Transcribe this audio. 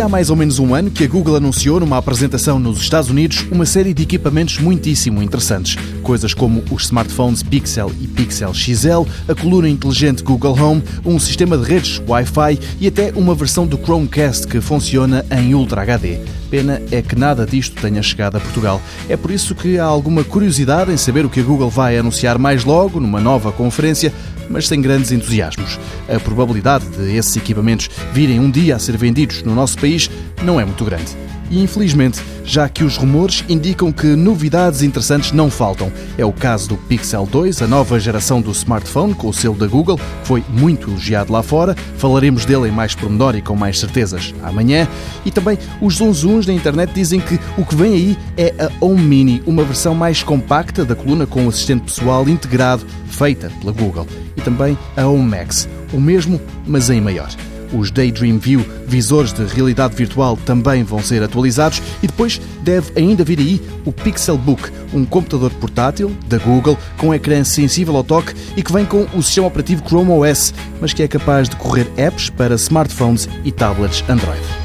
há mais ou menos um ano que a Google anunciou numa apresentação nos Estados Unidos uma série de equipamentos muitíssimo interessantes. Coisas como os smartphones Pixel e Pixel XL, a coluna inteligente Google Home, um sistema de redes Wi-Fi e até uma versão do Chromecast que funciona em Ultra HD. Pena é que nada disto tenha chegado a Portugal. É por isso que há alguma curiosidade em saber o que a Google vai anunciar mais logo, numa nova conferência, mas sem grandes entusiasmos. A probabilidade de esses equipamentos virem um dia a ser vendidos no nosso país não é muito grande. E infelizmente, já que os rumores indicam que novidades interessantes não faltam. É o caso do Pixel 2, a nova geração do smartphone com o selo da Google, que foi muito elogiado lá fora. Falaremos dele em mais pormenor e com mais certezas amanhã. E também os zunzuns da internet dizem que o que vem aí é a Home Mini, uma versão mais compacta da coluna com assistente pessoal integrado, feita pela Google. E também a Home Max, o mesmo, mas em maior. Os Daydream View visores de realidade virtual também vão ser atualizados e depois deve ainda vir aí o Pixel Book, um computador portátil da Google com ecrã sensível ao toque e que vem com o sistema operativo Chrome OS, mas que é capaz de correr apps para smartphones e tablets Android.